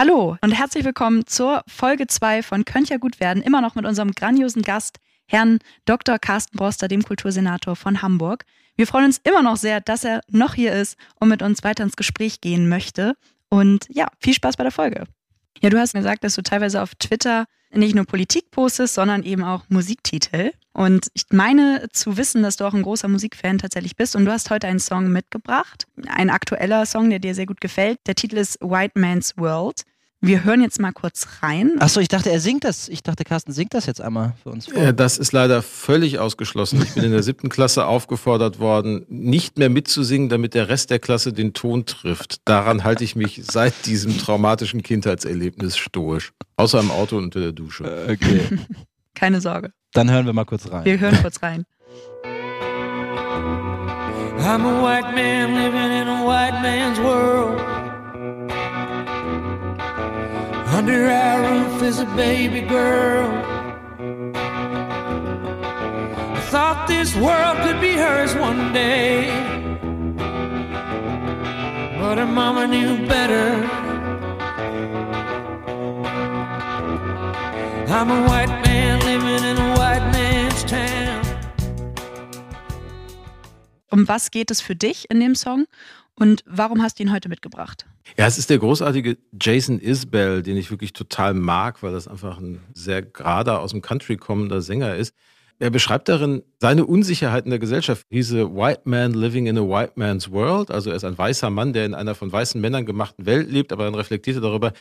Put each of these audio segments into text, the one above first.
Hallo und herzlich willkommen zur Folge 2 von Könnt ja gut werden, immer noch mit unserem grandiosen Gast, Herrn Dr. Carsten Broster, dem Kultursenator von Hamburg. Wir freuen uns immer noch sehr, dass er noch hier ist und mit uns weiter ins Gespräch gehen möchte. Und ja, viel Spaß bei der Folge. Ja, du hast gesagt, dass du teilweise auf Twitter nicht nur Politik postest, sondern eben auch Musiktitel. Und ich meine zu wissen, dass du auch ein großer Musikfan tatsächlich bist. Und du hast heute einen Song mitgebracht. Ein aktueller Song, der dir sehr gut gefällt. Der Titel ist White Man's World. Wir hören jetzt mal kurz rein. Achso, ich dachte, er singt das. Ich dachte, Carsten singt das jetzt einmal für uns vor. Ja, das ist leider völlig ausgeschlossen. Ich bin in der siebten Klasse aufgefordert worden, nicht mehr mitzusingen, damit der Rest der Klasse den Ton trifft. Daran halte ich mich seit diesem traumatischen Kindheitserlebnis stoisch. Außer im Auto und unter der Dusche. Äh, okay. Keine Sorge. Dann hören wir mal kurz rein. Wir hören kurz rein. I'm a white man living in a white man's world. Under our roof is a baby girl. I thought this world could be hers one day. But her mama knew better. I'm a white man living in a white man's town. Um was geht es für dich in dem Song und warum hast du ihn heute mitgebracht? Ja, es ist der großartige Jason Isbell, den ich wirklich total mag, weil das einfach ein sehr gerader aus dem Country kommender Sänger ist. Er beschreibt darin seine Unsicherheit in der Gesellschaft. He's a white man living in a white man's world. Also er ist ein weißer Mann, der in einer von weißen Männern gemachten Welt lebt, aber dann reflektiert er darüber,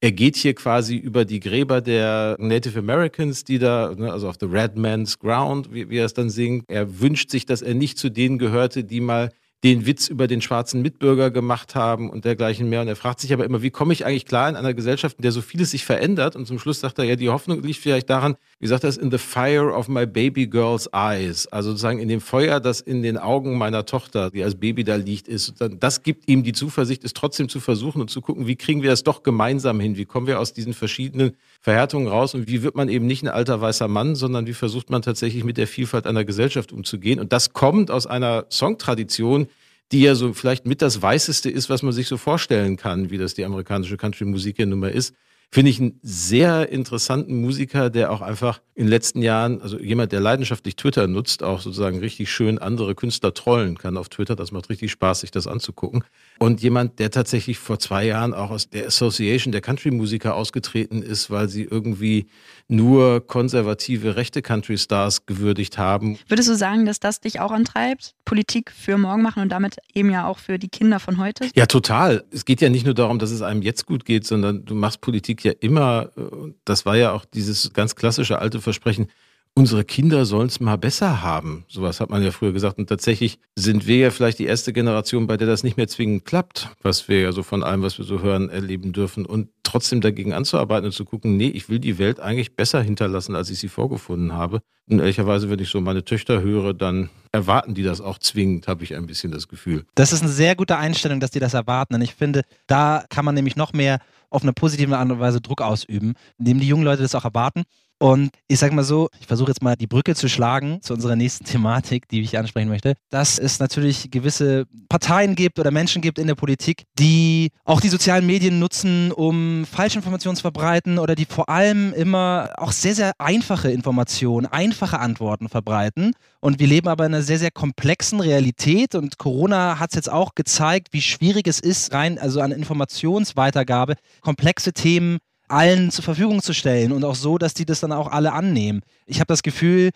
er geht hier quasi über die Gräber der Native Americans, die da, ne, also auf the Red Man's Ground, wie, wie er es dann singt. Er wünscht sich, dass er nicht zu denen gehörte, die mal den Witz über den schwarzen Mitbürger gemacht haben und dergleichen mehr. Und er fragt sich aber immer, wie komme ich eigentlich klar in einer Gesellschaft, in der so vieles sich verändert? Und zum Schluss sagt er, ja, die Hoffnung liegt vielleicht daran, wie sagt er es, in the fire of my baby girl's eyes. Also sozusagen in dem Feuer, das in den Augen meiner Tochter, die als Baby da liegt, ist. Das gibt ihm die Zuversicht, es trotzdem zu versuchen und zu gucken, wie kriegen wir das doch gemeinsam hin? Wie kommen wir aus diesen verschiedenen Verhärtungen raus? Und wie wird man eben nicht ein alter weißer Mann, sondern wie versucht man tatsächlich mit der Vielfalt einer Gesellschaft umzugehen? Und das kommt aus einer Songtradition, die ja so vielleicht mit das Weißeste ist, was man sich so vorstellen kann, wie das die amerikanische Country-Musik ja nun mal ist finde ich einen sehr interessanten Musiker, der auch einfach in den letzten Jahren, also jemand, der leidenschaftlich Twitter nutzt, auch sozusagen richtig schön andere Künstler trollen kann auf Twitter. Das macht richtig Spaß, sich das anzugucken. Und jemand, der tatsächlich vor zwei Jahren auch aus der Association der Country-Musiker ausgetreten ist, weil sie irgendwie nur konservative rechte Country-Stars gewürdigt haben. Würdest du sagen, dass das dich auch antreibt, Politik für morgen machen und damit eben ja auch für die Kinder von heute? Ja, total. Es geht ja nicht nur darum, dass es einem jetzt gut geht, sondern du machst Politik ja immer, äh, das war ja auch dieses ganz klassische alte Versprechen, unsere Kinder sollen es mal besser haben. Sowas hat man ja früher gesagt. Und tatsächlich sind wir ja vielleicht die erste Generation, bei der das nicht mehr zwingend klappt, was wir ja so von allem, was wir so hören, erleben dürfen. Und trotzdem dagegen anzuarbeiten und zu gucken, nee, ich will die Welt eigentlich besser hinterlassen, als ich sie vorgefunden habe. Und ehrlicherweise, wenn ich so meine Töchter höre, dann erwarten die das auch zwingend, habe ich ein bisschen das Gefühl. Das ist eine sehr gute Einstellung, dass die das erwarten. Und ich finde, da kann man nämlich noch mehr auf eine positive Art und Weise Druck ausüben, indem die jungen Leute das auch erwarten. Und ich sage mal so, ich versuche jetzt mal die Brücke zu schlagen zu unserer nächsten Thematik, die ich ansprechen möchte, dass es natürlich gewisse Parteien gibt oder Menschen gibt in der Politik, die auch die sozialen Medien nutzen, um Falschinformationen zu verbreiten oder die vor allem immer auch sehr, sehr einfache Informationen, einfache Antworten verbreiten. Und wir leben aber in einer sehr, sehr komplexen Realität und Corona hat es jetzt auch gezeigt, wie schwierig es ist, rein also an Informationsweitergabe, komplexe Themen allen zur Verfügung zu stellen und auch so, dass die das dann auch alle annehmen. Ich habe das Gefühl,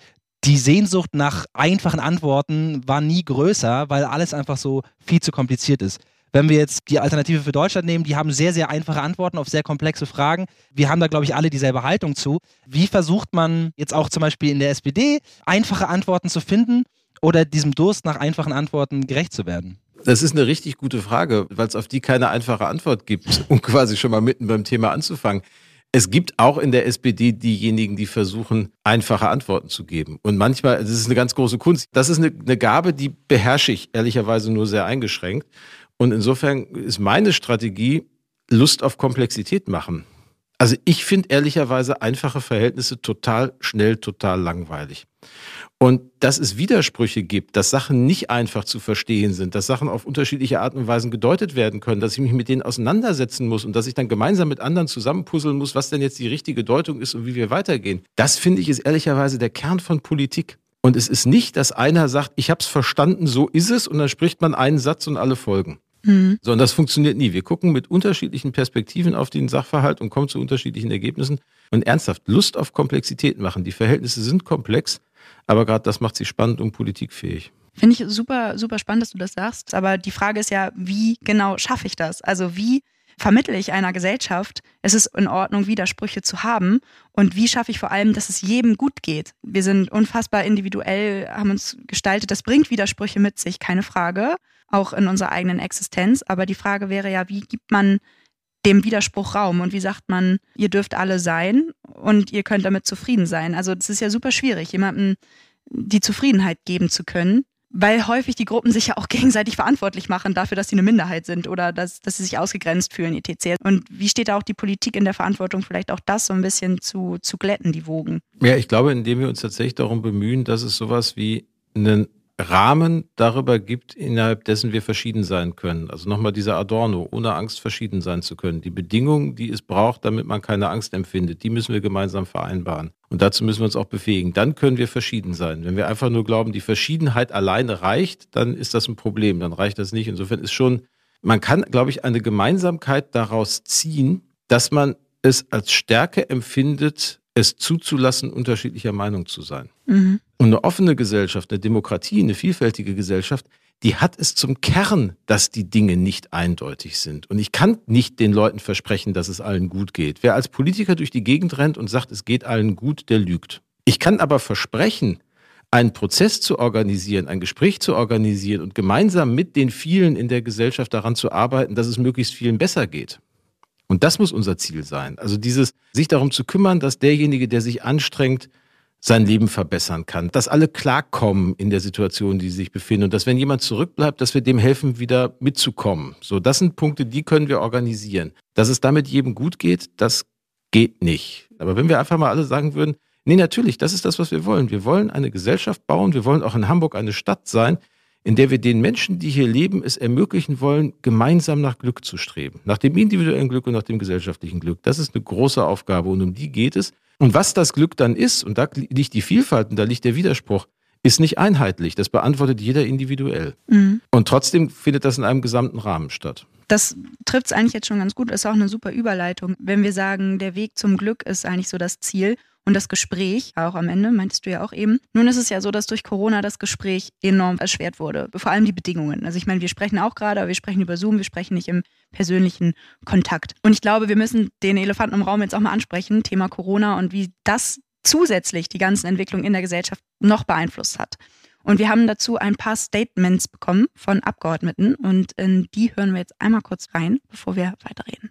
die Sehnsucht nach einfachen Antworten war nie größer, weil alles einfach so viel zu kompliziert ist. Wenn wir jetzt die Alternative für Deutschland nehmen, die haben sehr, sehr einfache Antworten auf sehr komplexe Fragen. Wir haben da, glaube ich, alle dieselbe Haltung zu. Wie versucht man jetzt auch zum Beispiel in der SPD einfache Antworten zu finden oder diesem Durst nach einfachen Antworten gerecht zu werden? Das ist eine richtig gute Frage, weil es auf die keine einfache Antwort gibt, um quasi schon mal mitten beim Thema anzufangen. Es gibt auch in der SPD diejenigen, die versuchen, einfache Antworten zu geben. Und manchmal, das ist eine ganz große Kunst. Das ist eine, eine Gabe, die beherrsche ich ehrlicherweise nur sehr eingeschränkt. Und insofern ist meine Strategie Lust auf Komplexität machen. Also ich finde ehrlicherweise einfache Verhältnisse total schnell, total langweilig. Und dass es Widersprüche gibt, dass Sachen nicht einfach zu verstehen sind, dass Sachen auf unterschiedliche Art und Weisen gedeutet werden können, dass ich mich mit denen auseinandersetzen muss und dass ich dann gemeinsam mit anderen zusammenpuzzeln muss, was denn jetzt die richtige Deutung ist und wie wir weitergehen. Das finde ich ist ehrlicherweise der Kern von Politik. Und es ist nicht, dass einer sagt, ich habe es verstanden, so ist es, und dann spricht man einen Satz und alle folgen. Mhm. Sondern das funktioniert nie. Wir gucken mit unterschiedlichen Perspektiven auf den Sachverhalt und kommen zu unterschiedlichen Ergebnissen und ernsthaft Lust auf Komplexität machen. Die Verhältnisse sind komplex, aber gerade das macht sie spannend und politikfähig. Finde ich super, super spannend, dass du das sagst. Aber die Frage ist ja, wie genau schaffe ich das? Also wie vermittle ich einer Gesellschaft, es ist in Ordnung, Widersprüche zu haben? Und wie schaffe ich vor allem, dass es jedem gut geht? Wir sind unfassbar individuell, haben uns gestaltet. Das bringt Widersprüche mit sich, keine Frage auch in unserer eigenen Existenz. Aber die Frage wäre ja, wie gibt man dem Widerspruch Raum und wie sagt man, ihr dürft alle sein und ihr könnt damit zufrieden sein. Also es ist ja super schwierig, jemandem die Zufriedenheit geben zu können, weil häufig die Gruppen sich ja auch gegenseitig verantwortlich machen dafür, dass sie eine Minderheit sind oder dass, dass sie sich ausgegrenzt fühlen, etc. Und wie steht da auch die Politik in der Verantwortung, vielleicht auch das so ein bisschen zu, zu glätten, die Wogen? Ja, ich glaube, indem wir uns tatsächlich darum bemühen, dass es sowas wie einen Rahmen darüber gibt, innerhalb dessen wir verschieden sein können. Also nochmal dieser Adorno, ohne Angst verschieden sein zu können. Die Bedingungen, die es braucht, damit man keine Angst empfindet, die müssen wir gemeinsam vereinbaren. Und dazu müssen wir uns auch befähigen. Dann können wir verschieden sein. Wenn wir einfach nur glauben, die Verschiedenheit alleine reicht, dann ist das ein Problem. Dann reicht das nicht. Insofern ist schon, man kann, glaube ich, eine Gemeinsamkeit daraus ziehen, dass man es als Stärke empfindet, es zuzulassen, unterschiedlicher Meinung zu sein. Mhm. Und eine offene Gesellschaft, eine Demokratie, eine vielfältige Gesellschaft, die hat es zum Kern, dass die Dinge nicht eindeutig sind. Und ich kann nicht den Leuten versprechen, dass es allen gut geht. Wer als Politiker durch die Gegend rennt und sagt, es geht allen gut, der lügt. Ich kann aber versprechen, einen Prozess zu organisieren, ein Gespräch zu organisieren und gemeinsam mit den vielen in der Gesellschaft daran zu arbeiten, dass es möglichst vielen besser geht. Und das muss unser Ziel sein. Also dieses, sich darum zu kümmern, dass derjenige, der sich anstrengt, sein Leben verbessern kann, dass alle klarkommen in der Situation, die sie sich befinden und dass wenn jemand zurückbleibt, dass wir dem helfen, wieder mitzukommen. So, das sind Punkte, die können wir organisieren. Dass es damit jedem gut geht, das geht nicht. Aber wenn wir einfach mal alle sagen würden, nee, natürlich, das ist das, was wir wollen. Wir wollen eine Gesellschaft bauen, wir wollen auch in Hamburg eine Stadt sein, in der wir den Menschen, die hier leben, es ermöglichen wollen, gemeinsam nach Glück zu streben. Nach dem individuellen Glück und nach dem gesellschaftlichen Glück. Das ist eine große Aufgabe und um die geht es. Und was das Glück dann ist, und da liegt die Vielfalt und da liegt der Widerspruch, ist nicht einheitlich. Das beantwortet jeder individuell. Mhm. Und trotzdem findet das in einem gesamten Rahmen statt. Das trifft es eigentlich jetzt schon ganz gut. Ist auch eine super Überleitung. Wenn wir sagen, der Weg zum Glück ist eigentlich so das Ziel und das Gespräch auch am Ende, meintest du ja auch eben. Nun ist es ja so, dass durch Corona das Gespräch enorm erschwert wurde. Vor allem die Bedingungen. Also ich meine, wir sprechen auch gerade, aber wir sprechen über Zoom, wir sprechen nicht im persönlichen Kontakt. Und ich glaube, wir müssen den Elefanten im Raum jetzt auch mal ansprechen, Thema Corona und wie das zusätzlich die ganzen Entwicklungen in der Gesellschaft noch beeinflusst hat. Und wir haben dazu ein paar Statements bekommen von Abgeordneten und in die hören wir jetzt einmal kurz rein, bevor wir weiterreden.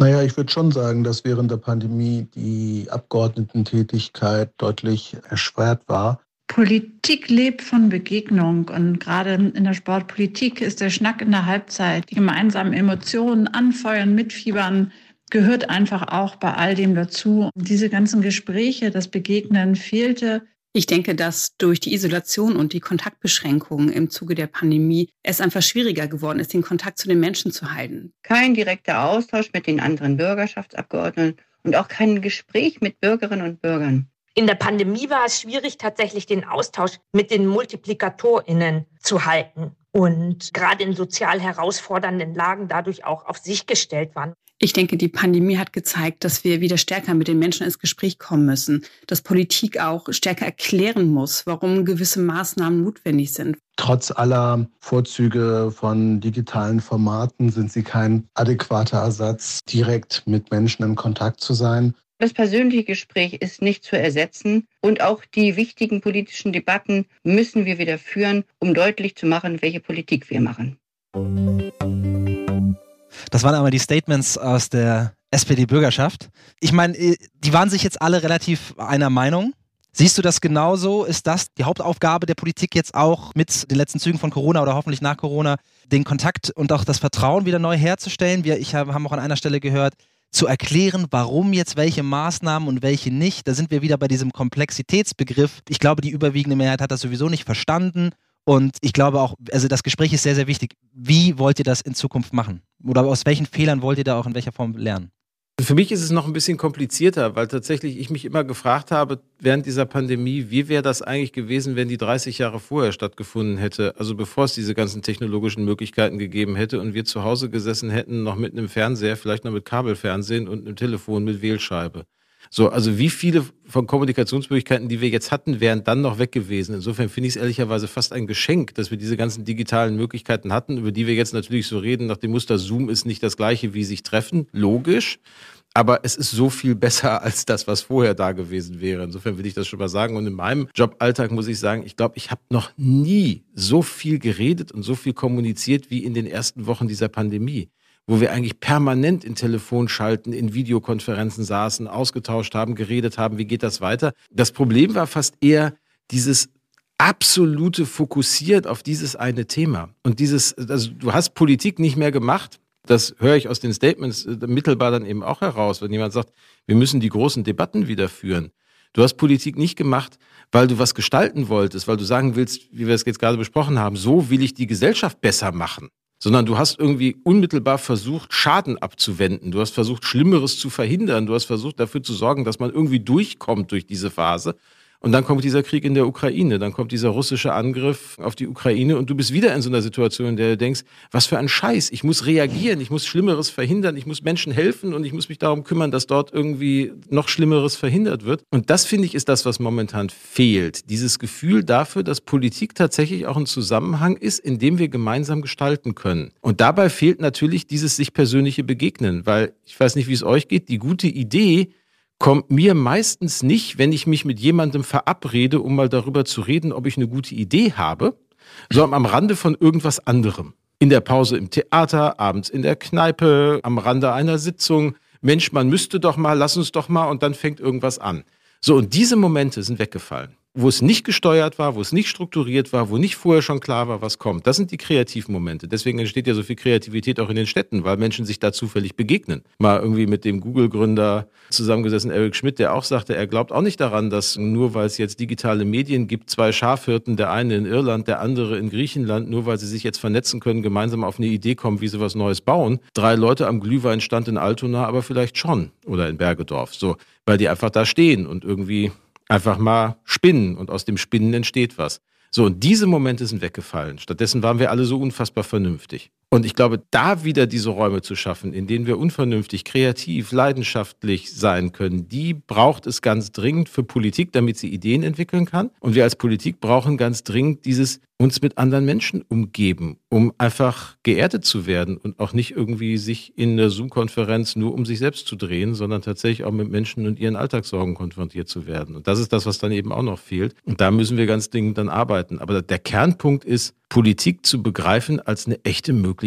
Naja, ich würde schon sagen, dass während der Pandemie die Abgeordnetentätigkeit deutlich erschwert war. Politik lebt von Begegnung und gerade in der Sportpolitik ist der Schnack in der Halbzeit, die gemeinsamen Emotionen anfeuern, mitfiebern, gehört einfach auch bei all dem dazu. Diese ganzen Gespräche, das Begegnen fehlte. Ich denke, dass durch die Isolation und die Kontaktbeschränkungen im Zuge der Pandemie es einfach schwieriger geworden ist, den Kontakt zu den Menschen zu halten. Kein direkter Austausch mit den anderen Bürgerschaftsabgeordneten und auch kein Gespräch mit Bürgerinnen und Bürgern. In der Pandemie war es schwierig, tatsächlich den Austausch mit den MultiplikatorInnen zu halten und gerade in sozial herausfordernden Lagen dadurch auch auf sich gestellt waren. Ich denke, die Pandemie hat gezeigt, dass wir wieder stärker mit den Menschen ins Gespräch kommen müssen, dass Politik auch stärker erklären muss, warum gewisse Maßnahmen notwendig sind. Trotz aller Vorzüge von digitalen Formaten sind sie kein adäquater Ersatz, direkt mit Menschen in Kontakt zu sein. Das persönliche Gespräch ist nicht zu ersetzen und auch die wichtigen politischen Debatten müssen wir wieder führen, um deutlich zu machen, welche Politik wir machen. Das waren einmal die Statements aus der SPD-Bürgerschaft. Ich meine, äh, die waren sich jetzt alle relativ einer Meinung. Siehst du das genauso? Ist das die Hauptaufgabe der Politik jetzt auch mit den letzten Zügen von Corona oder hoffentlich nach Corona, den Kontakt und auch das Vertrauen wieder neu herzustellen? Wir ich habe auch an einer Stelle gehört, zu erklären, warum jetzt welche Maßnahmen und welche nicht. Da sind wir wieder bei diesem Komplexitätsbegriff. Ich glaube, die überwiegende Mehrheit hat das sowieso nicht verstanden. Und ich glaube auch, also das Gespräch ist sehr, sehr wichtig. Wie wollt ihr das in Zukunft machen? Oder aus welchen Fehlern wollt ihr da auch in welcher Form lernen? Für mich ist es noch ein bisschen komplizierter, weil tatsächlich ich mich immer gefragt habe, während dieser Pandemie, wie wäre das eigentlich gewesen, wenn die 30 Jahre vorher stattgefunden hätte, also bevor es diese ganzen technologischen Möglichkeiten gegeben hätte und wir zu Hause gesessen hätten, noch mit einem Fernseher, vielleicht noch mit Kabelfernsehen und einem Telefon mit Wählscheibe. So, also wie viele von Kommunikationsmöglichkeiten, die wir jetzt hatten, wären dann noch weg gewesen. Insofern finde ich es ehrlicherweise fast ein Geschenk, dass wir diese ganzen digitalen Möglichkeiten hatten, über die wir jetzt natürlich so reden, nach dem Muster Zoom ist nicht das gleiche wie sich treffen, logisch. Aber es ist so viel besser als das, was vorher da gewesen wäre. Insofern will ich das schon mal sagen. Und in meinem Joballtag muss ich sagen, ich glaube, ich habe noch nie so viel geredet und so viel kommuniziert wie in den ersten Wochen dieser Pandemie wo wir eigentlich permanent in Telefonschalten, in Videokonferenzen saßen, ausgetauscht haben, geredet haben, wie geht das weiter. Das Problem war fast eher dieses absolute Fokussiert auf dieses eine Thema. Und dieses, also du hast Politik nicht mehr gemacht. Das höre ich aus den Statements äh, mittelbar dann eben auch heraus, wenn jemand sagt, wir müssen die großen Debatten wieder führen. Du hast Politik nicht gemacht, weil du was gestalten wolltest, weil du sagen willst, wie wir es jetzt gerade besprochen haben, so will ich die Gesellschaft besser machen sondern du hast irgendwie unmittelbar versucht, Schaden abzuwenden. Du hast versucht, Schlimmeres zu verhindern. Du hast versucht, dafür zu sorgen, dass man irgendwie durchkommt durch diese Phase. Und dann kommt dieser Krieg in der Ukraine, dann kommt dieser russische Angriff auf die Ukraine und du bist wieder in so einer Situation, in der du denkst, was für ein Scheiß, ich muss reagieren, ich muss Schlimmeres verhindern, ich muss Menschen helfen und ich muss mich darum kümmern, dass dort irgendwie noch Schlimmeres verhindert wird. Und das finde ich ist das, was momentan fehlt. Dieses Gefühl dafür, dass Politik tatsächlich auch ein Zusammenhang ist, in dem wir gemeinsam gestalten können. Und dabei fehlt natürlich dieses sich persönliche Begegnen, weil ich weiß nicht, wie es euch geht, die gute Idee, kommt mir meistens nicht, wenn ich mich mit jemandem verabrede, um mal darüber zu reden, ob ich eine gute Idee habe, sondern am Rande von irgendwas anderem. In der Pause im Theater, abends in der Kneipe, am Rande einer Sitzung. Mensch, man müsste doch mal, lass uns doch mal und dann fängt irgendwas an. So, und diese Momente sind weggefallen wo es nicht gesteuert war, wo es nicht strukturiert war, wo nicht vorher schon klar war, was kommt. Das sind die kreativen Momente. Deswegen entsteht ja so viel Kreativität auch in den Städten, weil Menschen sich da zufällig begegnen. Mal irgendwie mit dem Google-Gründer zusammengesessen, Eric Schmidt, der auch sagte, er glaubt auch nicht daran, dass nur weil es jetzt digitale Medien gibt, zwei Schafhirten, der eine in Irland, der andere in Griechenland, nur weil sie sich jetzt vernetzen können, gemeinsam auf eine Idee kommen, wie sie was Neues bauen. Drei Leute am Glühweinstand in Altona, aber vielleicht schon. Oder in Bergedorf. So, weil die einfach da stehen und irgendwie einfach mal spinnen und aus dem Spinnen entsteht was. So, und diese Momente sind weggefallen. Stattdessen waren wir alle so unfassbar vernünftig. Und ich glaube, da wieder diese Räume zu schaffen, in denen wir unvernünftig, kreativ, leidenschaftlich sein können, die braucht es ganz dringend für Politik, damit sie Ideen entwickeln kann. Und wir als Politik brauchen ganz dringend dieses uns mit anderen Menschen umgeben, um einfach geerdet zu werden und auch nicht irgendwie sich in einer Zoom-Konferenz nur um sich selbst zu drehen, sondern tatsächlich auch mit Menschen und ihren Alltagssorgen konfrontiert zu werden. Und das ist das, was dann eben auch noch fehlt. Und da müssen wir ganz dringend dann arbeiten. Aber der Kernpunkt ist, Politik zu begreifen als eine echte Möglichkeit,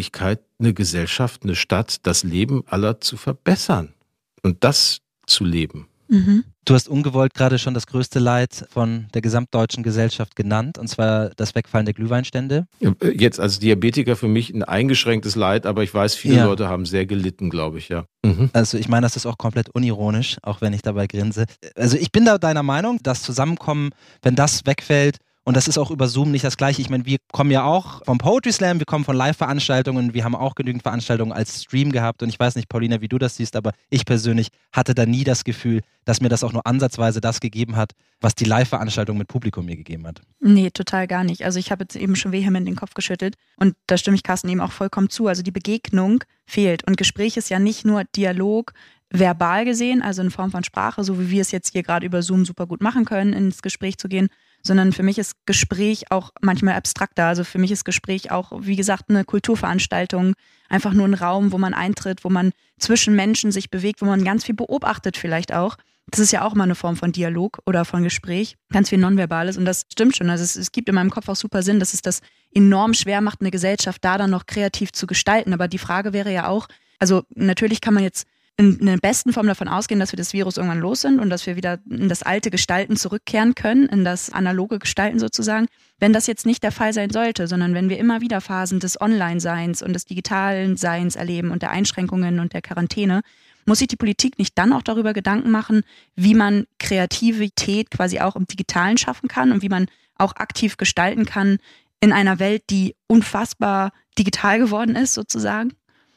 eine Gesellschaft, eine Stadt, das Leben aller zu verbessern und das zu leben. Mhm. Du hast ungewollt gerade schon das größte Leid von der gesamtdeutschen Gesellschaft genannt, und zwar das Wegfallen der Glühweinstände. Jetzt als Diabetiker für mich ein eingeschränktes Leid, aber ich weiß, viele ja. Leute haben sehr gelitten, glaube ich, ja. Mhm. Also ich meine, das ist auch komplett unironisch, auch wenn ich dabei grinse. Also ich bin da deiner Meinung, das Zusammenkommen, wenn das wegfällt, und das ist auch über Zoom nicht das Gleiche. Ich meine, wir kommen ja auch vom Poetry Slam, wir kommen von Live-Veranstaltungen, wir haben auch genügend Veranstaltungen als Stream gehabt. Und ich weiß nicht, Paulina, wie du das siehst, aber ich persönlich hatte da nie das Gefühl, dass mir das auch nur ansatzweise das gegeben hat, was die Live-Veranstaltung mit Publikum mir gegeben hat. Nee, total gar nicht. Also ich habe jetzt eben schon vehement den Kopf geschüttelt. Und da stimme ich Carsten eben auch vollkommen zu. Also die Begegnung fehlt. Und Gespräch ist ja nicht nur Dialog, verbal gesehen, also in Form von Sprache, so wie wir es jetzt hier gerade über Zoom super gut machen können, ins Gespräch zu gehen, sondern für mich ist Gespräch auch manchmal abstrakter. Also für mich ist Gespräch auch, wie gesagt, eine Kulturveranstaltung, einfach nur ein Raum, wo man eintritt, wo man zwischen Menschen sich bewegt, wo man ganz viel beobachtet vielleicht auch. Das ist ja auch mal eine Form von Dialog oder von Gespräch, ganz viel Nonverbales und das stimmt schon. Also es, es gibt in meinem Kopf auch super Sinn, dass es das enorm schwer macht, eine Gesellschaft da dann noch kreativ zu gestalten. Aber die Frage wäre ja auch, also natürlich kann man jetzt in der besten Form davon ausgehen, dass wir das Virus irgendwann los sind und dass wir wieder in das alte Gestalten zurückkehren können, in das analoge Gestalten sozusagen. Wenn das jetzt nicht der Fall sein sollte, sondern wenn wir immer wieder Phasen des Online-Seins und des digitalen Seins erleben und der Einschränkungen und der Quarantäne, muss sich die Politik nicht dann auch darüber Gedanken machen, wie man Kreativität quasi auch im Digitalen schaffen kann und wie man auch aktiv gestalten kann in einer Welt, die unfassbar digital geworden ist, sozusagen?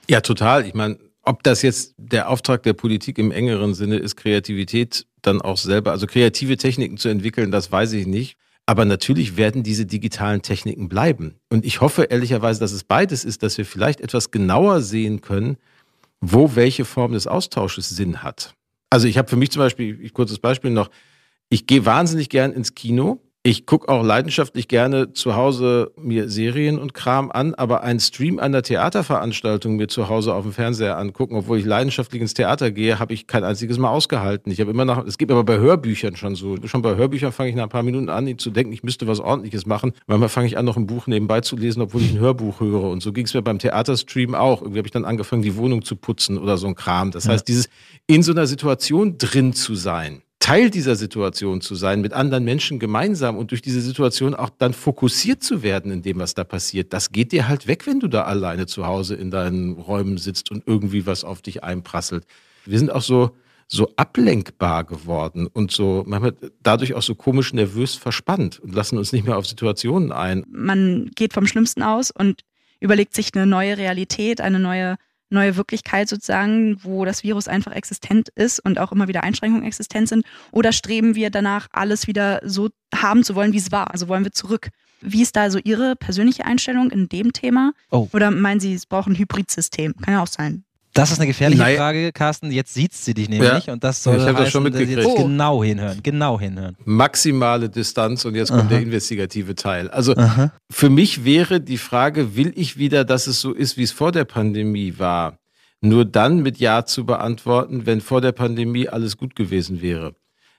Ja, total. Ich meine, ob das jetzt der Auftrag der Politik im engeren Sinne ist, Kreativität dann auch selber, also kreative Techniken zu entwickeln, das weiß ich nicht. Aber natürlich werden diese digitalen Techniken bleiben. Und ich hoffe ehrlicherweise, dass es beides ist, dass wir vielleicht etwas genauer sehen können, wo welche Form des Austausches Sinn hat. Also ich habe für mich zum Beispiel, ich kurzes Beispiel noch, ich gehe wahnsinnig gern ins Kino ich gucke auch leidenschaftlich gerne zu Hause mir Serien und Kram an, aber ein Stream einer Theaterveranstaltung mir zu Hause auf dem Fernseher angucken, obwohl ich leidenschaftlich ins Theater gehe, habe ich kein einziges Mal ausgehalten. Ich habe immer noch, es gibt aber bei Hörbüchern schon so. Schon bei Hörbüchern fange ich nach ein paar Minuten an, zu denken, ich müsste was Ordentliches machen. Manchmal fange ich an, noch ein Buch nebenbei zu lesen, obwohl ich ein Hörbuch höre. Und so ging es mir beim Theaterstream auch. Irgendwie habe ich dann angefangen, die Wohnung zu putzen oder so ein Kram. Das heißt, dieses in so einer Situation drin zu sein Teil dieser Situation zu sein, mit anderen Menschen gemeinsam und durch diese Situation auch dann fokussiert zu werden in dem, was da passiert, das geht dir halt weg, wenn du da alleine zu Hause in deinen Räumen sitzt und irgendwie was auf dich einprasselt. Wir sind auch so, so ablenkbar geworden und so manchmal dadurch auch so komisch nervös verspannt und lassen uns nicht mehr auf Situationen ein. Man geht vom Schlimmsten aus und überlegt sich eine neue Realität, eine neue neue Wirklichkeit sozusagen, wo das Virus einfach existent ist und auch immer wieder Einschränkungen existent sind? Oder streben wir danach, alles wieder so haben zu wollen, wie es war? Also wollen wir zurück? Wie ist da so Ihre persönliche Einstellung in dem Thema? Oh. Oder meinen Sie, es braucht ein Hybridsystem? Kann ja auch sein. Das ist eine gefährliche Nein. Frage, Carsten. Jetzt sieht sie dich nämlich ja. und das soll ich heißen, das schon mitgekriegt. jetzt genau hinhören, genau hinhören. Maximale Distanz und jetzt kommt Aha. der investigative Teil. Also Aha. für mich wäre die Frage, will ich wieder, dass es so ist, wie es vor der Pandemie war, nur dann mit Ja zu beantworten, wenn vor der Pandemie alles gut gewesen wäre.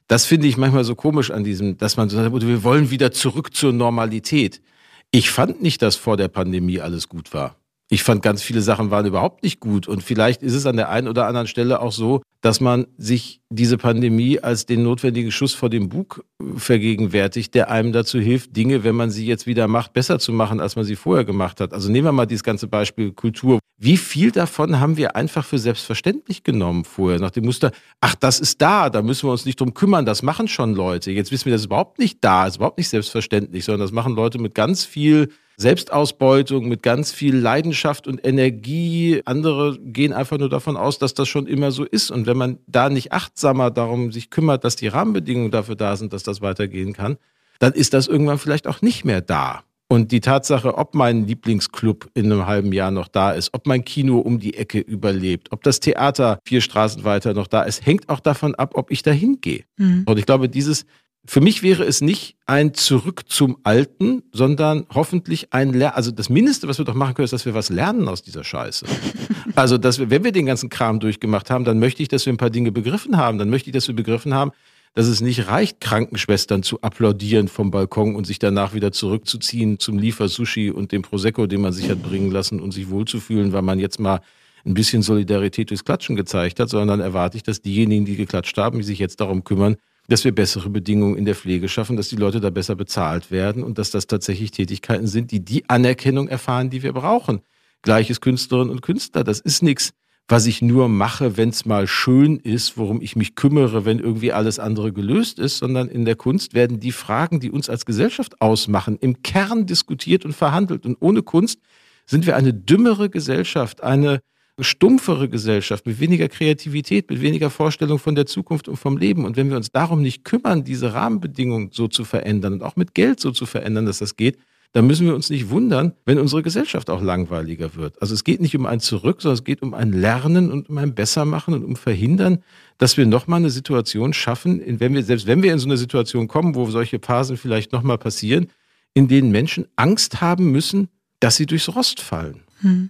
Das finde ich manchmal so komisch an diesem, dass man so sagt, wir wollen wieder zurück zur Normalität. Ich fand nicht, dass vor der Pandemie alles gut war ich fand ganz viele Sachen waren überhaupt nicht gut. Und vielleicht ist es an der einen oder anderen Stelle auch so, dass man sich diese Pandemie als den notwendigen Schuss vor dem Bug äh, vergegenwärtigt, der einem dazu hilft, Dinge, wenn man sie jetzt wieder macht, besser zu machen, als man sie vorher gemacht hat. Also nehmen wir mal dieses ganze Beispiel Kultur. Wie viel davon haben wir einfach für selbstverständlich genommen vorher, nach dem Muster, ach, das ist da, da müssen wir uns nicht drum kümmern, das machen schon Leute. Jetzt wissen wir, das ist überhaupt nicht da, ist überhaupt nicht selbstverständlich, sondern das machen Leute mit ganz viel Selbstausbeutung, mit ganz viel Leidenschaft und Energie. Andere gehen einfach nur davon aus, dass das schon immer so ist. Und wenn man da nicht achtsamer darum sich kümmert, dass die Rahmenbedingungen dafür da sind, dass das weitergehen kann, dann ist das irgendwann vielleicht auch nicht mehr da. Und die Tatsache, ob mein Lieblingsclub in einem halben Jahr noch da ist, ob mein Kino um die Ecke überlebt, ob das Theater vier Straßen weiter noch da ist, hängt auch davon ab, ob ich dahin gehe. Mhm. Und ich glaube, dieses für mich wäre es nicht ein Zurück zum Alten, sondern hoffentlich ein Lernen. Also das Mindeste, was wir doch machen können, ist, dass wir was lernen aus dieser Scheiße. Also, dass wir, wenn wir den ganzen Kram durchgemacht haben, dann möchte ich, dass wir ein paar Dinge begriffen haben. Dann möchte ich, dass wir begriffen haben, dass es nicht reicht, Krankenschwestern zu applaudieren vom Balkon und sich danach wieder zurückzuziehen zum Liefer-Sushi und dem Prosecco, den man sich hat bringen lassen und sich wohlzufühlen, weil man jetzt mal ein bisschen Solidarität durchs Klatschen gezeigt hat, sondern dann erwarte ich, dass diejenigen, die geklatscht haben, die sich jetzt darum kümmern, dass wir bessere Bedingungen in der Pflege schaffen, dass die Leute da besser bezahlt werden und dass das tatsächlich Tätigkeiten sind, die die Anerkennung erfahren, die wir brauchen. Gleiches Künstlerinnen und Künstler, das ist nichts, was ich nur mache, wenn es mal schön ist, worum ich mich kümmere, wenn irgendwie alles andere gelöst ist, sondern in der Kunst werden die Fragen, die uns als Gesellschaft ausmachen, im Kern diskutiert und verhandelt. Und ohne Kunst sind wir eine dümmere Gesellschaft, eine stumpfere Gesellschaft, mit weniger Kreativität, mit weniger Vorstellung von der Zukunft und vom Leben. Und wenn wir uns darum nicht kümmern, diese Rahmenbedingungen so zu verändern und auch mit Geld so zu verändern, dass das geht, dann müssen wir uns nicht wundern, wenn unsere Gesellschaft auch langweiliger wird. Also es geht nicht um ein Zurück, sondern es geht um ein Lernen und um ein Bessermachen und um Verhindern, dass wir nochmal eine Situation schaffen, in wenn wir, selbst wenn wir in so eine Situation kommen, wo solche Phasen vielleicht nochmal passieren, in denen Menschen Angst haben müssen, dass sie durchs Rost fallen. Hm.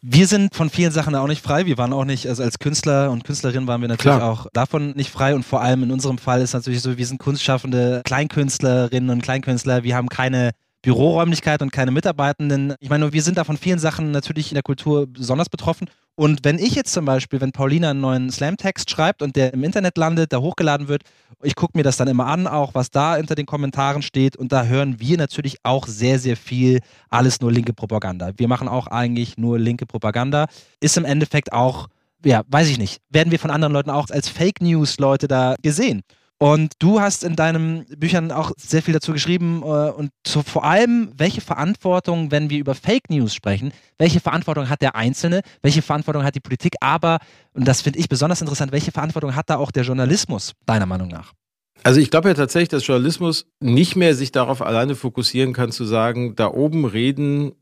Wir sind von vielen Sachen auch nicht frei. Wir waren auch nicht, also als Künstler und Künstlerin waren wir natürlich Klar. auch davon nicht frei. Und vor allem in unserem Fall ist natürlich so, wir sind kunstschaffende Kleinkünstlerinnen und Kleinkünstler. Wir haben keine Büroräumlichkeit und keine Mitarbeitenden. Ich meine, wir sind da von vielen Sachen natürlich in der Kultur besonders betroffen. Und wenn ich jetzt zum Beispiel, wenn Paulina einen neuen Slam-Text schreibt und der im Internet landet, da hochgeladen wird, ich gucke mir das dann immer an, auch was da hinter den Kommentaren steht. Und da hören wir natürlich auch sehr, sehr viel, alles nur linke Propaganda. Wir machen auch eigentlich nur linke Propaganda. Ist im Endeffekt auch, ja, weiß ich nicht, werden wir von anderen Leuten auch als Fake News-Leute da gesehen. Und du hast in deinen Büchern auch sehr viel dazu geschrieben äh, und zu, vor allem, welche Verantwortung, wenn wir über Fake News sprechen, welche Verantwortung hat der Einzelne, welche Verantwortung hat die Politik, aber, und das finde ich besonders interessant, welche Verantwortung hat da auch der Journalismus, deiner Meinung nach? Also ich glaube ja tatsächlich, dass Journalismus nicht mehr sich darauf alleine fokussieren kann, zu sagen, da oben reden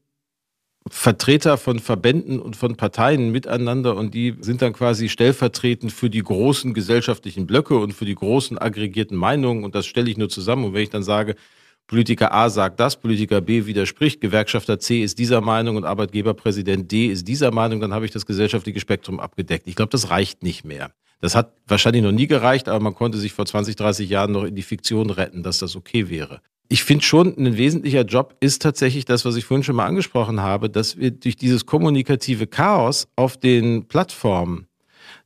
Vertreter von Verbänden und von Parteien miteinander und die sind dann quasi stellvertretend für die großen gesellschaftlichen Blöcke und für die großen aggregierten Meinungen und das stelle ich nur zusammen. Und wenn ich dann sage, Politiker A sagt das, Politiker B widerspricht, Gewerkschafter C ist dieser Meinung und Arbeitgeberpräsident D ist dieser Meinung, dann habe ich das gesellschaftliche Spektrum abgedeckt. Ich glaube, das reicht nicht mehr. Das hat wahrscheinlich noch nie gereicht, aber man konnte sich vor 20, 30 Jahren noch in die Fiktion retten, dass das okay wäre ich finde schon, ein wesentlicher Job ist tatsächlich das, was ich vorhin schon mal angesprochen habe, dass wir durch dieses kommunikative Chaos auf den Plattformen,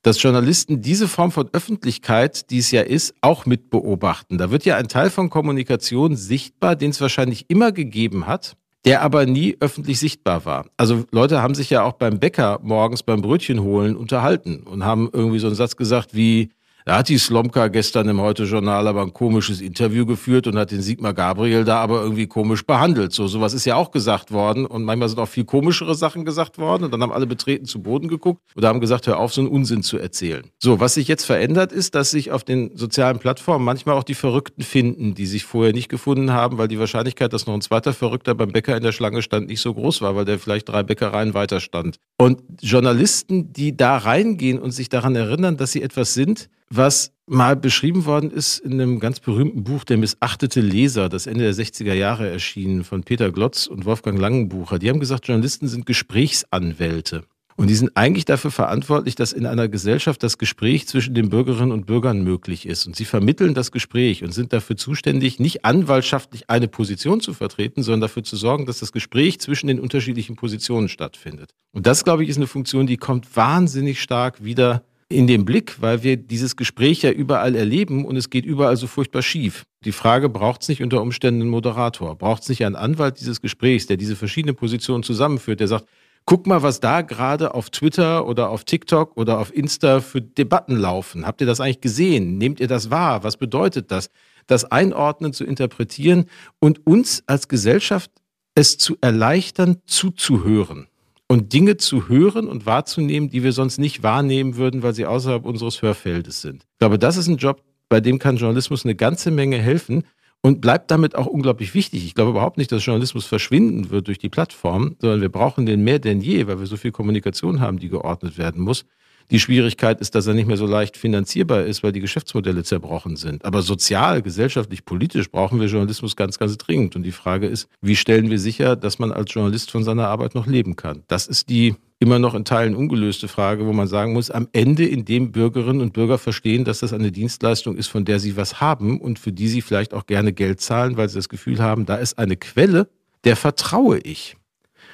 dass Journalisten diese Form von Öffentlichkeit, die es ja ist, auch mit beobachten. Da wird ja ein Teil von Kommunikation sichtbar, den es wahrscheinlich immer gegeben hat, der aber nie öffentlich sichtbar war. Also Leute haben sich ja auch beim Bäcker morgens beim Brötchen holen unterhalten und haben irgendwie so einen Satz gesagt wie, da hat die Slomka gestern im Heute-Journal aber ein komisches Interview geführt und hat den Sigmar Gabriel da aber irgendwie komisch behandelt. So, sowas ist ja auch gesagt worden und manchmal sind auch viel komischere Sachen gesagt worden und dann haben alle betreten zu Boden geguckt oder haben gesagt, hör auf, so einen Unsinn zu erzählen. So, was sich jetzt verändert ist, dass sich auf den sozialen Plattformen manchmal auch die Verrückten finden, die sich vorher nicht gefunden haben, weil die Wahrscheinlichkeit, dass noch ein zweiter Verrückter beim Bäcker in der Schlange stand, nicht so groß war, weil der vielleicht drei Bäckereien weiter stand. Und Journalisten, die da reingehen und sich daran erinnern, dass sie etwas sind, was mal beschrieben worden ist in einem ganz berühmten Buch, Der missachtete Leser, das Ende der 60er Jahre erschienen, von Peter Glotz und Wolfgang Langenbucher. Die haben gesagt, Journalisten sind Gesprächsanwälte. Und die sind eigentlich dafür verantwortlich, dass in einer Gesellschaft das Gespräch zwischen den Bürgerinnen und Bürgern möglich ist. Und sie vermitteln das Gespräch und sind dafür zuständig, nicht anwaltschaftlich eine Position zu vertreten, sondern dafür zu sorgen, dass das Gespräch zwischen den unterschiedlichen Positionen stattfindet. Und das, glaube ich, ist eine Funktion, die kommt wahnsinnig stark wieder in den Blick, weil wir dieses Gespräch ja überall erleben und es geht überall so furchtbar schief. Die Frage, braucht es nicht unter Umständen einen Moderator? Braucht es nicht einen Anwalt dieses Gesprächs, der diese verschiedenen Positionen zusammenführt, der sagt, guck mal, was da gerade auf Twitter oder auf TikTok oder auf Insta für Debatten laufen. Habt ihr das eigentlich gesehen? Nehmt ihr das wahr? Was bedeutet das? Das einordnen, zu interpretieren und uns als Gesellschaft es zu erleichtern, zuzuhören und Dinge zu hören und wahrzunehmen, die wir sonst nicht wahrnehmen würden, weil sie außerhalb unseres Hörfeldes sind. Ich glaube, das ist ein Job, bei dem kann Journalismus eine ganze Menge helfen und bleibt damit auch unglaublich wichtig. Ich glaube überhaupt nicht, dass Journalismus verschwinden wird durch die Plattform, sondern wir brauchen den mehr denn je, weil wir so viel Kommunikation haben, die geordnet werden muss. Die Schwierigkeit ist, dass er nicht mehr so leicht finanzierbar ist, weil die Geschäftsmodelle zerbrochen sind. Aber sozial, gesellschaftlich, politisch brauchen wir Journalismus ganz, ganz dringend. Und die Frage ist, wie stellen wir sicher, dass man als Journalist von seiner Arbeit noch leben kann? Das ist die immer noch in Teilen ungelöste Frage, wo man sagen muss, am Ende, in dem Bürgerinnen und Bürger verstehen, dass das eine Dienstleistung ist, von der sie was haben und für die sie vielleicht auch gerne Geld zahlen, weil sie das Gefühl haben, da ist eine Quelle, der vertraue ich.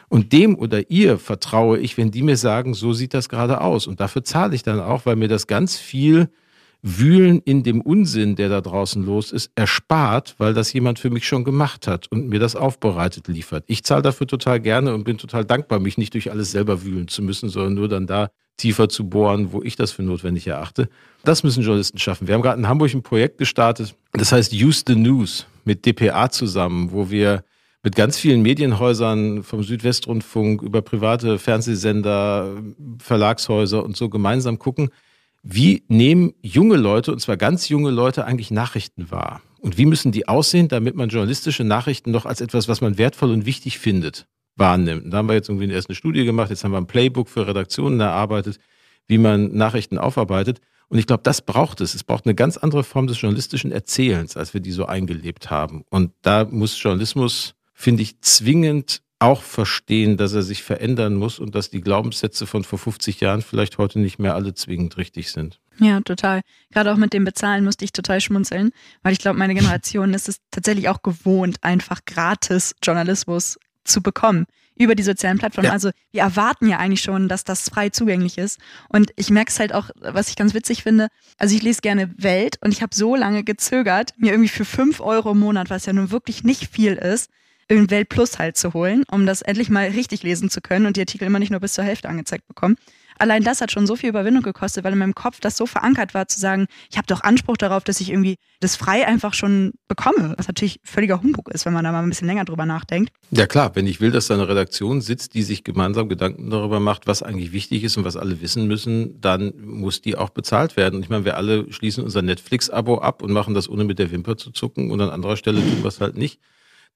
Und dem oder ihr vertraue ich, wenn die mir sagen, so sieht das gerade aus. Und dafür zahle ich dann auch, weil mir das ganz viel Wühlen in dem Unsinn, der da draußen los ist, erspart, weil das jemand für mich schon gemacht hat und mir das aufbereitet liefert. Ich zahle dafür total gerne und bin total dankbar, mich nicht durch alles selber wühlen zu müssen, sondern nur dann da tiefer zu bohren, wo ich das für notwendig erachte. Das müssen Journalisten schaffen. Wir haben gerade in Hamburg ein Projekt gestartet, das heißt Use the News mit DPA zusammen, wo wir mit ganz vielen Medienhäusern vom Südwestrundfunk über private Fernsehsender, Verlagshäuser und so gemeinsam gucken, wie nehmen junge Leute, und zwar ganz junge Leute, eigentlich Nachrichten wahr? Und wie müssen die aussehen, damit man journalistische Nachrichten noch als etwas, was man wertvoll und wichtig findet, wahrnimmt? Und da haben wir jetzt irgendwie erst eine Studie gemacht, jetzt haben wir ein Playbook für Redaktionen erarbeitet, wie man Nachrichten aufarbeitet. Und ich glaube, das braucht es. Es braucht eine ganz andere Form des journalistischen Erzählens, als wir die so eingelebt haben. Und da muss Journalismus finde ich, zwingend auch verstehen, dass er sich verändern muss und dass die Glaubenssätze von vor 50 Jahren vielleicht heute nicht mehr alle zwingend richtig sind. Ja, total. Gerade auch mit dem Bezahlen musste ich total schmunzeln, weil ich glaube, meine Generation ist es tatsächlich auch gewohnt, einfach gratis Journalismus zu bekommen über die sozialen Plattformen. Ja. Also wir erwarten ja eigentlich schon, dass das frei zugänglich ist. Und ich merke es halt auch, was ich ganz witzig finde. Also ich lese gerne Welt und ich habe so lange gezögert, mir irgendwie für fünf Euro im Monat, was ja nun wirklich nicht viel ist, in Welt Plus halt zu holen, um das endlich mal richtig lesen zu können und die Artikel immer nicht nur bis zur Hälfte angezeigt bekommen. Allein das hat schon so viel Überwindung gekostet, weil in meinem Kopf das so verankert war, zu sagen, ich habe doch Anspruch darauf, dass ich irgendwie das frei einfach schon bekomme. Was natürlich völliger Humbug ist, wenn man da mal ein bisschen länger drüber nachdenkt. Ja klar, wenn ich will, dass da eine Redaktion sitzt, die sich gemeinsam Gedanken darüber macht, was eigentlich wichtig ist und was alle wissen müssen, dann muss die auch bezahlt werden. Und ich meine, wir alle schließen unser Netflix-Abo ab und machen das ohne mit der Wimper zu zucken und an anderer Stelle tun wir es halt nicht.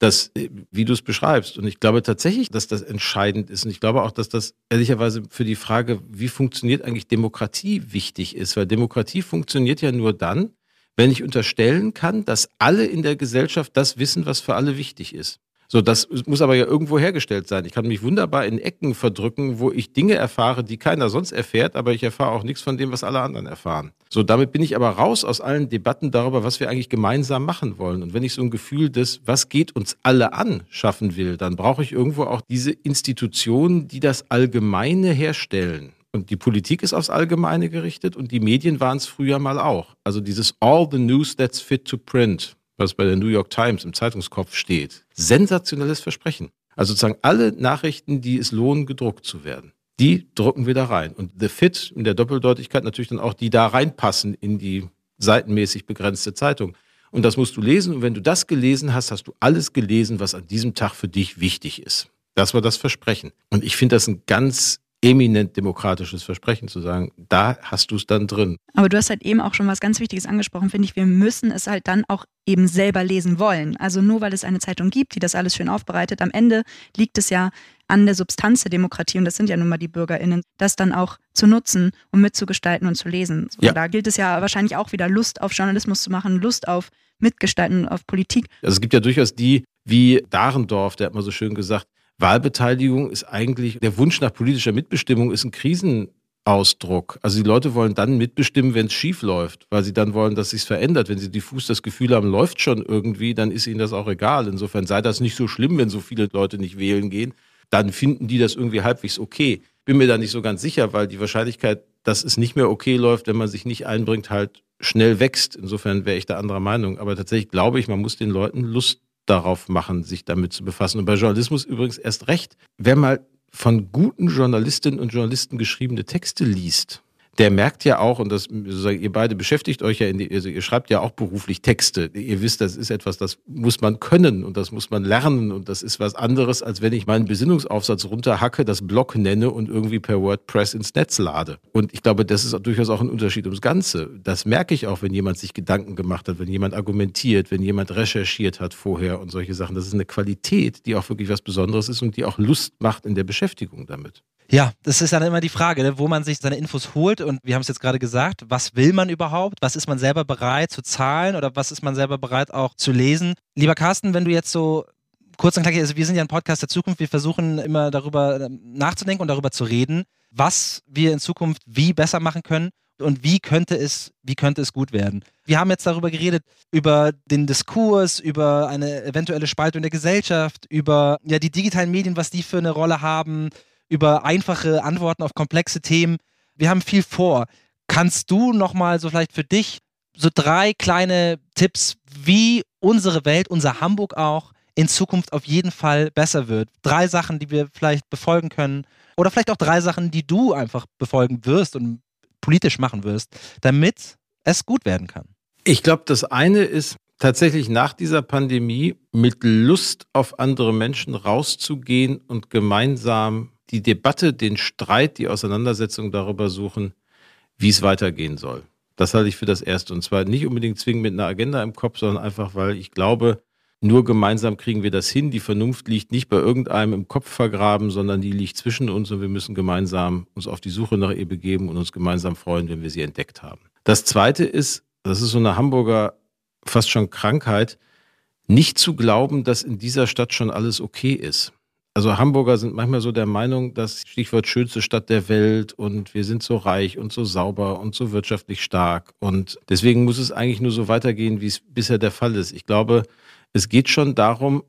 Das, äh, wie du es beschreibst. Und ich glaube tatsächlich, dass das entscheidend ist. Und ich glaube auch, dass das ehrlicherweise für die Frage, wie funktioniert eigentlich Demokratie wichtig ist. Weil Demokratie funktioniert ja nur dann, wenn ich unterstellen kann, dass alle in der Gesellschaft das wissen, was für alle wichtig ist. So, das muss aber ja irgendwo hergestellt sein. Ich kann mich wunderbar in Ecken verdrücken, wo ich Dinge erfahre, die keiner sonst erfährt, aber ich erfahre auch nichts von dem, was alle anderen erfahren. So, damit bin ich aber raus aus allen Debatten darüber, was wir eigentlich gemeinsam machen wollen. Und wenn ich so ein Gefühl des, was geht uns alle an, schaffen will, dann brauche ich irgendwo auch diese Institutionen, die das Allgemeine herstellen. Und die Politik ist aufs Allgemeine gerichtet und die Medien waren es früher mal auch. Also dieses All the News that's fit to print was bei der New York Times im Zeitungskopf steht. Sensationelles Versprechen. Also sozusagen alle Nachrichten, die es lohnen, gedruckt zu werden. Die drucken wir da rein. Und The Fit in der Doppeldeutigkeit natürlich dann auch, die da reinpassen in die seitenmäßig begrenzte Zeitung. Und das musst du lesen. Und wenn du das gelesen hast, hast du alles gelesen, was an diesem Tag für dich wichtig ist. Das war das Versprechen. Und ich finde das ein ganz eminent demokratisches Versprechen zu sagen, da hast du es dann drin. Aber du hast halt eben auch schon was ganz Wichtiges angesprochen, finde ich. Wir müssen es halt dann auch eben selber lesen wollen. Also nur weil es eine Zeitung gibt, die das alles schön aufbereitet, am Ende liegt es ja an der Substanz der Demokratie, und das sind ja nun mal die BürgerInnen, das dann auch zu nutzen und mitzugestalten und zu lesen. So, Ja. Da gilt es ja wahrscheinlich auch wieder Lust auf Journalismus zu machen, Lust auf Mitgestalten, auf Politik. Also es gibt ja durchaus die, wie Dahrendorf, der hat mal so schön gesagt, Wahlbeteiligung ist eigentlich, der Wunsch nach politischer Mitbestimmung ist ein Krisenausdruck. Also die Leute wollen dann mitbestimmen, wenn es schief läuft, weil sie dann wollen, dass sich's verändert. Wenn sie diffus das Gefühl haben, läuft schon irgendwie, dann ist ihnen das auch egal. Insofern sei das nicht so schlimm, wenn so viele Leute nicht wählen gehen. Dann finden die das irgendwie halbwegs okay. Bin mir da nicht so ganz sicher, weil die Wahrscheinlichkeit, dass es nicht mehr okay läuft, wenn man sich nicht einbringt, halt schnell wächst. Insofern wäre ich da anderer Meinung. Aber tatsächlich glaube ich, man muss den Leuten Lust darauf machen, sich damit zu befassen. Und bei Journalismus übrigens erst recht. Wer mal von guten Journalistinnen und Journalisten geschriebene Texte liest, der merkt ja auch, und das ihr beide beschäftigt euch ja, in die, also ihr schreibt ja auch beruflich Texte. Ihr wisst, das ist etwas, das muss man können und das muss man lernen und das ist was anderes, als wenn ich meinen Besinnungsaufsatz runterhacke, das Blog nenne und irgendwie per WordPress ins Netz lade. Und ich glaube, das ist durchaus auch ein Unterschied ums Ganze. Das merke ich auch, wenn jemand sich Gedanken gemacht hat, wenn jemand argumentiert, wenn jemand recherchiert hat vorher und solche Sachen. Das ist eine Qualität, die auch wirklich was Besonderes ist und die auch Lust macht in der Beschäftigung damit. Ja, das ist dann immer die Frage, ne, wo man sich seine Infos holt und wir haben es jetzt gerade gesagt, was will man überhaupt? Was ist man selber bereit zu zahlen oder was ist man selber bereit auch zu lesen? Lieber Carsten, wenn du jetzt so kurz und knackig, also wir sind ja ein Podcast der Zukunft, wir versuchen immer darüber ähm, nachzudenken und darüber zu reden, was wir in Zukunft wie besser machen können und wie könnte es, wie könnte es gut werden. Wir haben jetzt darüber geredet, über den Diskurs, über eine eventuelle Spaltung der Gesellschaft, über ja, die digitalen Medien, was die für eine Rolle haben, über einfache Antworten auf komplexe Themen. Wir haben viel vor. Kannst du nochmal so vielleicht für dich so drei kleine Tipps, wie unsere Welt, unser Hamburg auch in Zukunft auf jeden Fall besser wird? Drei Sachen, die wir vielleicht befolgen können oder vielleicht auch drei Sachen, die du einfach befolgen wirst und politisch machen wirst, damit es gut werden kann. Ich glaube, das eine ist tatsächlich nach dieser Pandemie mit Lust auf andere Menschen rauszugehen und gemeinsam die Debatte, den Streit, die Auseinandersetzung darüber suchen, wie es weitergehen soll. Das halte ich für das Erste. Und zwar nicht unbedingt zwingend mit einer Agenda im Kopf, sondern einfach, weil ich glaube, nur gemeinsam kriegen wir das hin. Die Vernunft liegt nicht bei irgendeinem im Kopf vergraben, sondern die liegt zwischen uns und wir müssen gemeinsam uns auf die Suche nach ihr begeben und uns gemeinsam freuen, wenn wir sie entdeckt haben. Das Zweite ist, das ist so eine Hamburger fast schon Krankheit, nicht zu glauben, dass in dieser Stadt schon alles okay ist. Also Hamburger sind manchmal so der Meinung, dass Stichwort schönste Stadt der Welt und wir sind so reich und so sauber und so wirtschaftlich stark und deswegen muss es eigentlich nur so weitergehen, wie es bisher der Fall ist. Ich glaube, es geht schon darum,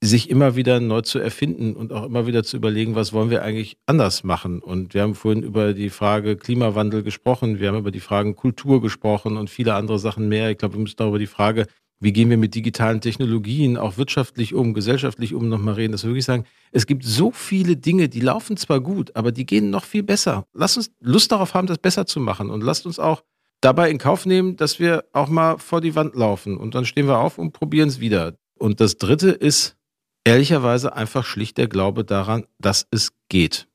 sich immer wieder neu zu erfinden und auch immer wieder zu überlegen, was wollen wir eigentlich anders machen. Und wir haben vorhin über die Frage Klimawandel gesprochen, wir haben über die Fragen Kultur gesprochen und viele andere Sachen mehr. Ich glaube, wir müssen darüber die Frage, wie gehen wir mit digitalen Technologien auch wirtschaftlich um, gesellschaftlich um, nochmal reden, dass wir wirklich sagen, es gibt so viele Dinge, die laufen zwar gut, aber die gehen noch viel besser. Lass uns Lust darauf haben, das besser zu machen und lasst uns auch dabei in Kauf nehmen, dass wir auch mal vor die Wand laufen und dann stehen wir auf und probieren es wieder. Und das Dritte ist, ehrlicherweise einfach schlicht der Glaube daran, dass es geht.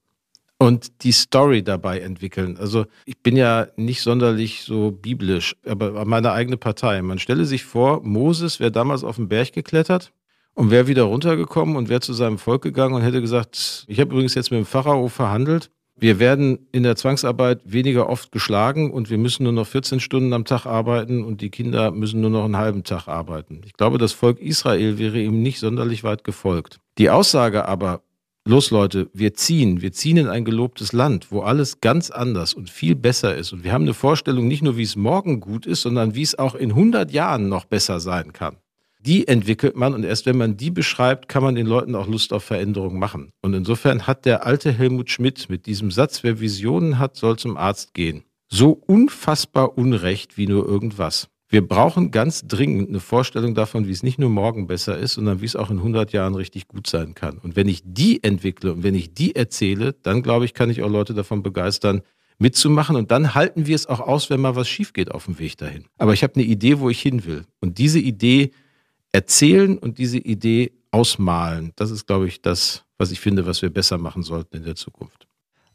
Und die Story dabei entwickeln. Also ich bin ja nicht sonderlich so biblisch, aber meine eigene Partei. Man stelle sich vor, Moses wäre damals auf den Berg geklettert und wäre wieder runtergekommen und wäre zu seinem Volk gegangen und hätte gesagt, ich habe übrigens jetzt mit dem Pharao verhandelt wir werden in der Zwangsarbeit weniger oft geschlagen und wir müssen nur noch 14 Stunden am Tag arbeiten und die Kinder müssen nur noch einen halben Tag arbeiten. Ich glaube, das Volk Israel wäre ihm nicht sonderlich weit gefolgt. Die Aussage aber, los Leute, wir ziehen, wir ziehen in ein gelobtes Land, wo alles ganz anders und viel besser ist. Und wir haben eine Vorstellung nicht nur, wie es morgen gut ist, sondern wie es auch in 100 Jahren noch besser sein kann die entwickelt man und erst wenn man die beschreibt, kann man den Leuten auch Lust auf Veränderung machen. Und insofern hat der alte Helmut Schmidt mit diesem Satz, wer Visionen hat, soll zum Arzt gehen, so unfassbar unrecht wie nur irgendwas. Wir brauchen ganz dringend eine Vorstellung davon, wie es nicht nur morgen besser ist, sondern wie es auch in 100 Jahren richtig gut sein kann. Und wenn ich die entwickle und wenn ich die erzähle, dann glaube ich, kann ich auch Leute davon begeistern, mitzumachen. Und dann halten wir es auch aus, wenn mal was schief geht auf dem Weg dahin. Aber ich habe eine Idee, wo ich hin will. Und diese Idee erzählen und diese Idee ausmalen. Das ist, glaube ich, das, was ich finde, was wir besser machen sollten in der Zukunft.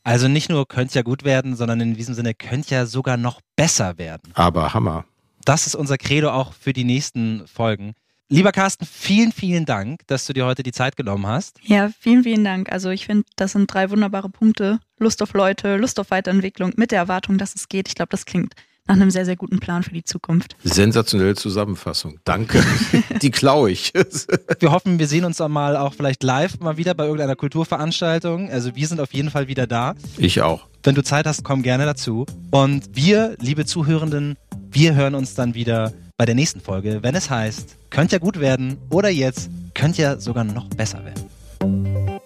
Also nicht nur könnte es ja gut werden, sondern in diesem Sinne könnte ja sogar noch besser werden. Aber Hammer. Das ist unser Credo auch für die nächsten Folgen. Lieber Carsten, vielen, vielen Dank, dass du dir heute die Zeit genommen hast. Ja, vielen, vielen Dank. Also ich finde, das sind drei wunderbare Punkte. Lust auf Leute, Lust auf Weiterentwicklung mit der Erwartung, dass es geht. Ich glaube, das klingt nach einem sehr, sehr guten Plan für die Zukunft. Sensationelle Zusammenfassung. Danke. die klaue ich. wir hoffen, wir sehen uns dann mal auch vielleicht live mal wieder bei irgendeiner Kulturveranstaltung. Also wir sind auf jeden Fall wieder da. Ich auch. Wenn du Zeit hast, komm gerne dazu. Und wir, liebe Zuhörenden, wir hören uns dann wieder bei der nächsten Folge, wenn es heißt, könnt ja gut werden oder jetzt könnt ja sogar noch besser werden.